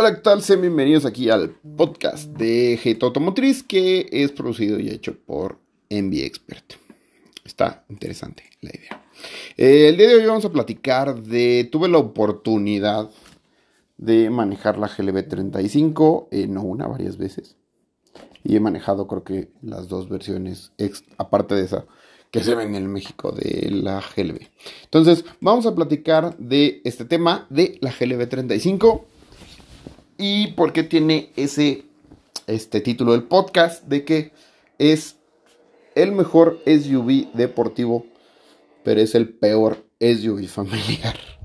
Hola, ¿qué tal? Sean bienvenidos aquí al podcast de Hate Automotriz que es producido y hecho por Envy Expert. Está interesante la idea. Eh, el día de hoy vamos a platicar de. Tuve la oportunidad de manejar la GLB 35, eh, no una, varias veces. Y he manejado, creo que las dos versiones, aparte de esa que se ven en México de la GLB. Entonces, vamos a platicar de este tema de la GLB 35 ¿Y por qué tiene ese este título del podcast? De que es el mejor SUV deportivo, pero es el peor SUV familiar.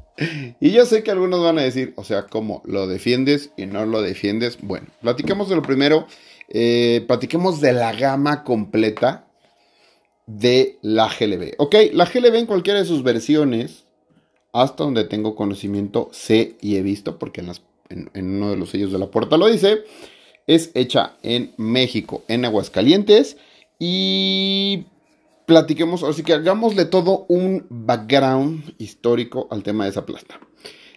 Y yo sé que algunos van a decir, o sea, ¿cómo lo defiendes y no lo defiendes? Bueno, platiquemos de lo primero. Eh, platiquemos de la gama completa de la GLB. Ok, la GLB en cualquiera de sus versiones, hasta donde tengo conocimiento, sé y he visto, porque en las en, uno de los sellos de la puerta lo dice, es hecha en México, en Aguascalientes. Y platiquemos, así que hagámosle todo un background histórico al tema de esa planta.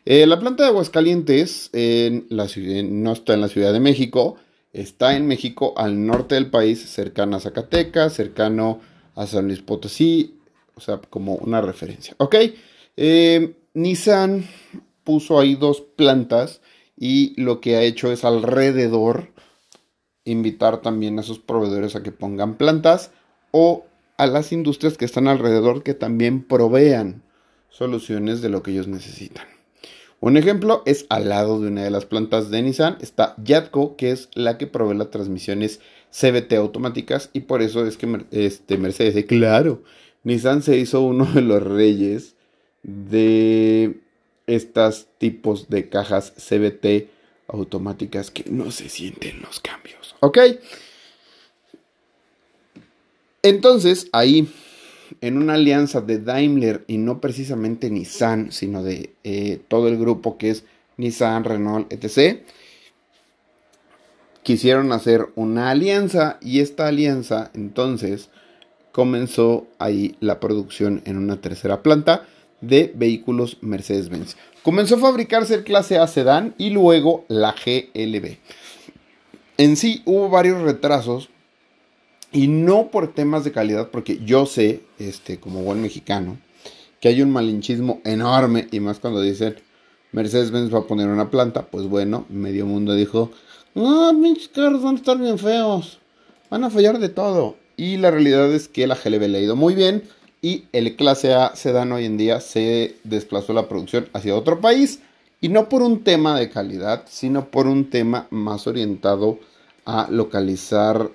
Eh, la planta de Aguascalientes no está en la Ciudad de México, está en México al norte del país, cercano a Zacatecas, cercano a San Luis Potosí, o sea, como una referencia. Ok, eh, Nissan puso ahí dos plantas y lo que ha hecho es alrededor invitar también a sus proveedores a que pongan plantas o a las industrias que están alrededor que también provean soluciones de lo que ellos necesitan. Un ejemplo es al lado de una de las plantas de Nissan está Yatco, que es la que provee las transmisiones CBT automáticas y por eso es que este, Mercedes, claro, Nissan se hizo uno de los reyes de estos tipos de cajas CBT automáticas que no se sienten los cambios. ¿Ok? Entonces, ahí, en una alianza de Daimler y no precisamente Nissan, sino de eh, todo el grupo que es Nissan, Renault, etc., quisieron hacer una alianza y esta alianza entonces comenzó ahí la producción en una tercera planta de vehículos Mercedes-Benz. Comenzó a fabricarse el clase A sedán y luego la GLB. En sí hubo varios retrasos y no por temas de calidad, porque yo sé, este, como buen mexicano, que hay un malinchismo enorme y más cuando dicen Mercedes-Benz va a poner una planta, pues bueno, medio mundo dijo, ah, mis carros van a estar bien feos, van a fallar de todo. Y la realidad es que la GLB le ha ido muy bien y el clase A sedán hoy en día se desplazó la producción hacia otro país y no por un tema de calidad, sino por un tema más orientado a localizar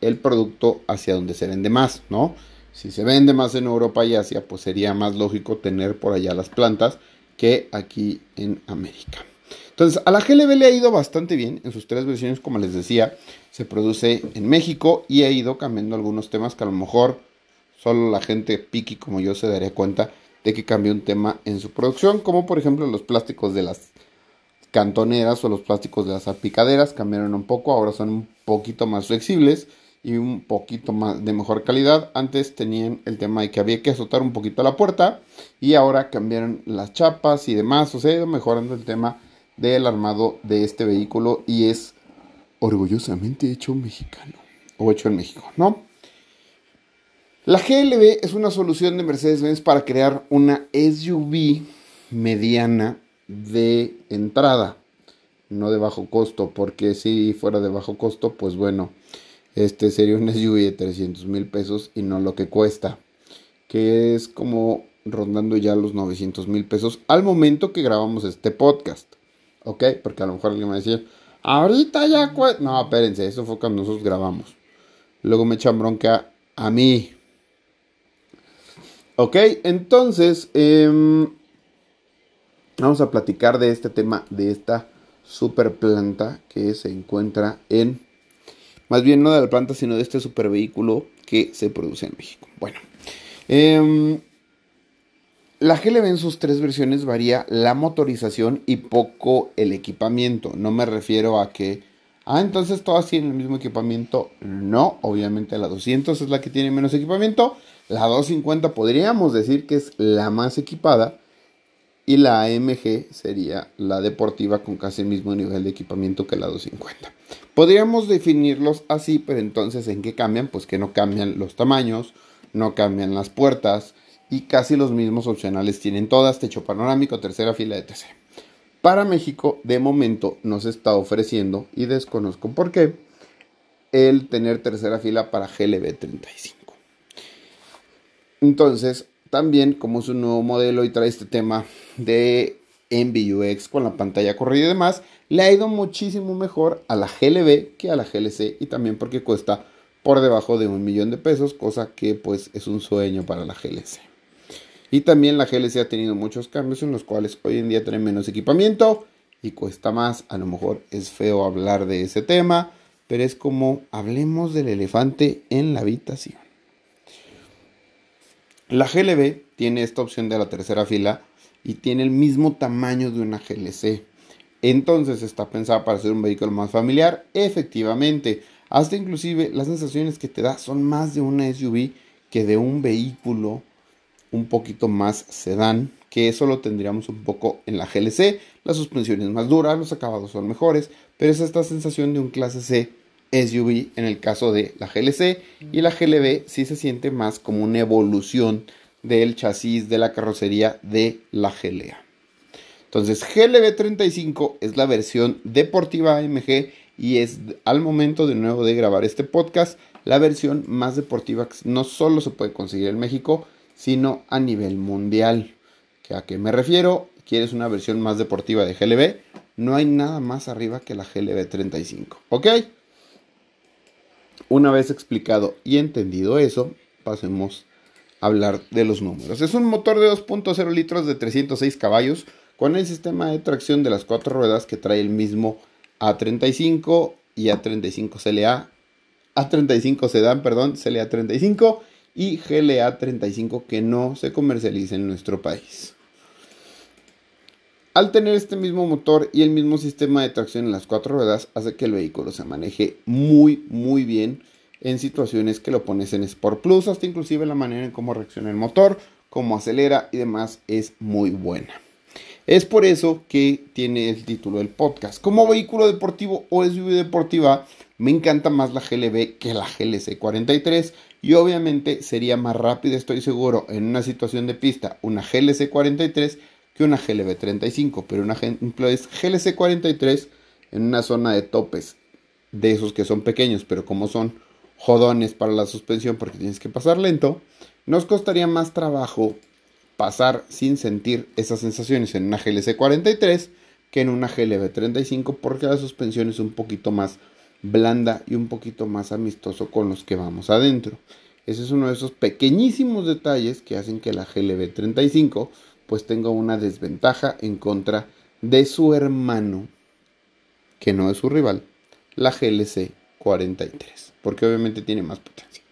el producto hacia donde se vende más, ¿no? Si se vende más en Europa y Asia, pues sería más lógico tener por allá las plantas que aquí en América. Entonces, a la GLB le ha ido bastante bien en sus tres versiones, como les decía, se produce en México y ha ido cambiando algunos temas que a lo mejor Solo la gente piqui como yo se daría cuenta de que cambió un tema en su producción, como por ejemplo los plásticos de las cantoneras o los plásticos de las salpicaderas cambiaron un poco, ahora son un poquito más flexibles y un poquito más de mejor calidad. Antes tenían el tema de que había que azotar un poquito la puerta y ahora cambiaron las chapas y demás, o sea, mejorando el tema del armado de este vehículo y es orgullosamente hecho mexicano o hecho en México, ¿no? La GLB es una solución de Mercedes-Benz para crear una SUV mediana de entrada, no de bajo costo, porque si fuera de bajo costo, pues bueno, este sería un SUV de 300 mil pesos y no lo que cuesta, que es como rondando ya los 900 mil pesos al momento que grabamos este podcast, ¿ok? Porque a lo mejor alguien me decía, ahorita ya cuesta, no, espérense, eso fue cuando nosotros grabamos. Luego me echan bronca a mí, Ok, entonces em, vamos a platicar de este tema, de esta super planta que se encuentra en, más bien no de la planta, sino de este super vehículo que se produce en México. Bueno, em, la GLB en sus tres versiones varía la motorización y poco el equipamiento. No me refiero a que, ah, entonces todas tienen el mismo equipamiento. No, obviamente la 200 es la que tiene menos equipamiento la 250 podríamos decir que es la más equipada y la AMG sería la deportiva con casi el mismo nivel de equipamiento que la 250. Podríamos definirlos así, pero entonces ¿en qué cambian? Pues que no cambian los tamaños, no cambian las puertas y casi los mismos opcionales tienen todas, techo panorámico, tercera fila de TC. Para México, de momento, nos está ofreciendo, y desconozco por qué, el tener tercera fila para GLB 35. Entonces, también como es un nuevo modelo y trae este tema de MBUX con la pantalla corrida y demás, le ha ido muchísimo mejor a la GLB que a la GLC y también porque cuesta por debajo de un millón de pesos, cosa que pues es un sueño para la GLC. Y también la GLC ha tenido muchos cambios en los cuales hoy en día tiene menos equipamiento y cuesta más. A lo mejor es feo hablar de ese tema, pero es como hablemos del elefante en la habitación. La GLB tiene esta opción de la tercera fila y tiene el mismo tamaño de una GLC. Entonces está pensada para ser un vehículo más familiar. Efectivamente, hasta inclusive las sensaciones que te da son más de una SUV que de un vehículo un poquito más sedán, que eso lo tendríamos un poco en la GLC. La suspensión es más dura, los acabados son mejores, pero es esta sensación de un clase C SUV en el caso de la GLC y la GLB sí se siente más como una evolución del chasis de la carrocería de la GLA. Entonces GLB 35 es la versión deportiva AMG y es al momento de nuevo de grabar este podcast la versión más deportiva que no solo se puede conseguir en México, sino a nivel mundial. ¿A qué me refiero? ¿Quieres una versión más deportiva de GLB? No hay nada más arriba que la GLB 35. ¿Ok? Una vez explicado y entendido eso, pasemos a hablar de los números. Es un motor de 2.0 litros de 306 caballos con el sistema de tracción de las cuatro ruedas que trae el mismo A35 y A35 CLA. A35 Sedan, perdón, CLA 35 y GLA 35 que no se comercializa en nuestro país. Al tener este mismo motor y el mismo sistema de tracción en las cuatro ruedas, hace que el vehículo se maneje muy, muy bien en situaciones que lo pones en Sport Plus, hasta inclusive la manera en cómo reacciona el motor, cómo acelera y demás es muy buena. Es por eso que tiene el título del podcast. Como vehículo deportivo o SUV deportiva, me encanta más la GLB que la GLC 43 y obviamente sería más rápido, estoy seguro, en una situación de pista una GLC 43 que una GLB 35, pero un ejemplo es GLC 43 en una zona de topes de esos que son pequeños, pero como son jodones para la suspensión porque tienes que pasar lento, nos costaría más trabajo pasar sin sentir esas sensaciones en una GLC 43 que en una GLB 35 porque la suspensión es un poquito más blanda y un poquito más amistoso con los que vamos adentro. Ese es uno de esos pequeñísimos detalles que hacen que la GLB 35 pues tenga una desventaja en contra de su hermano, que no es su rival, la GLC 43, porque obviamente tiene más potencia.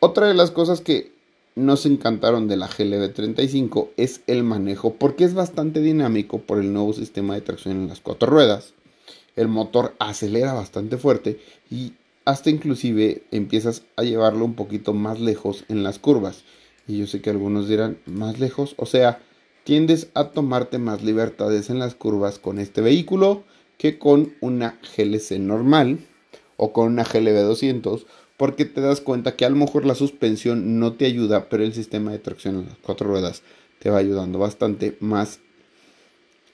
Otra de las cosas que nos encantaron de la GLB 35 es el manejo, porque es bastante dinámico por el nuevo sistema de tracción en las cuatro ruedas el motor acelera bastante fuerte y hasta inclusive empiezas a llevarlo un poquito más lejos en las curvas. Y yo sé que algunos dirán más lejos, o sea, tiendes a tomarte más libertades en las curvas con este vehículo que con una GLC normal o con una GLB 200 porque te das cuenta que a lo mejor la suspensión no te ayuda, pero el sistema de tracción en las cuatro ruedas te va ayudando bastante más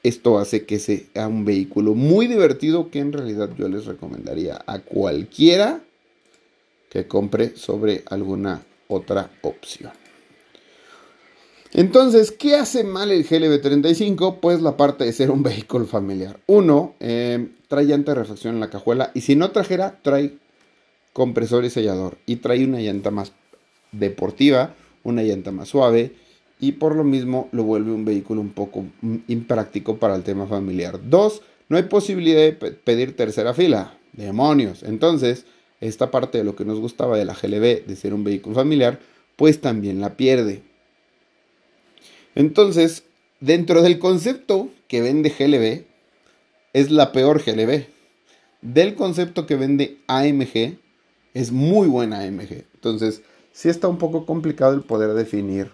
esto hace que sea un vehículo muy divertido que en realidad yo les recomendaría a cualquiera que compre sobre alguna otra opción. Entonces, ¿qué hace mal el GLB35? Pues la parte de ser un vehículo familiar. Uno, eh, trae llanta de refacción en la cajuela y si no trajera, trae compresor y sellador y trae una llanta más deportiva, una llanta más suave y por lo mismo lo vuelve un vehículo un poco impráctico para el tema familiar. Dos, no hay posibilidad de pedir tercera fila. Demonios. Entonces, esta parte de lo que nos gustaba de la GLB, de ser un vehículo familiar, pues también la pierde. Entonces, dentro del concepto que vende GLB, es la peor GLB. Del concepto que vende AMG, es muy buena AMG. Entonces, sí está un poco complicado el poder definir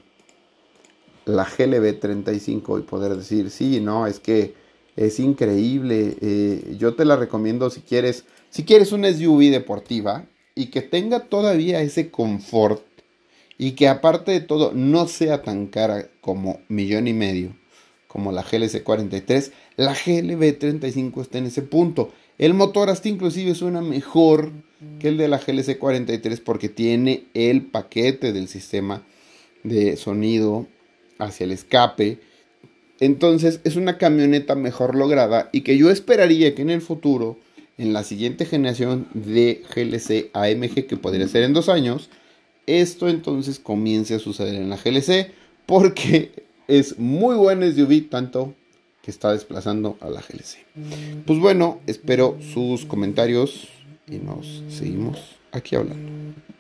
la GLB 35 y poder decir, sí, no, es que es increíble, eh, yo te la recomiendo si quieres, si quieres una SUV deportiva y que tenga todavía ese confort y que aparte de todo no sea tan cara como millón y medio como la GLC 43, la GLB 35 está en ese punto. El motor hasta inclusive suena mejor que el de la GLC 43 porque tiene el paquete del sistema de sonido hacia el escape. Entonces es una camioneta mejor lograda y que yo esperaría que en el futuro, en la siguiente generación de GLC AMG, que podría ser en dos años, esto entonces comience a suceder en la GLC porque es muy buen SUV, tanto que está desplazando a la GLC. Pues bueno, espero sus comentarios y nos seguimos aquí hablando.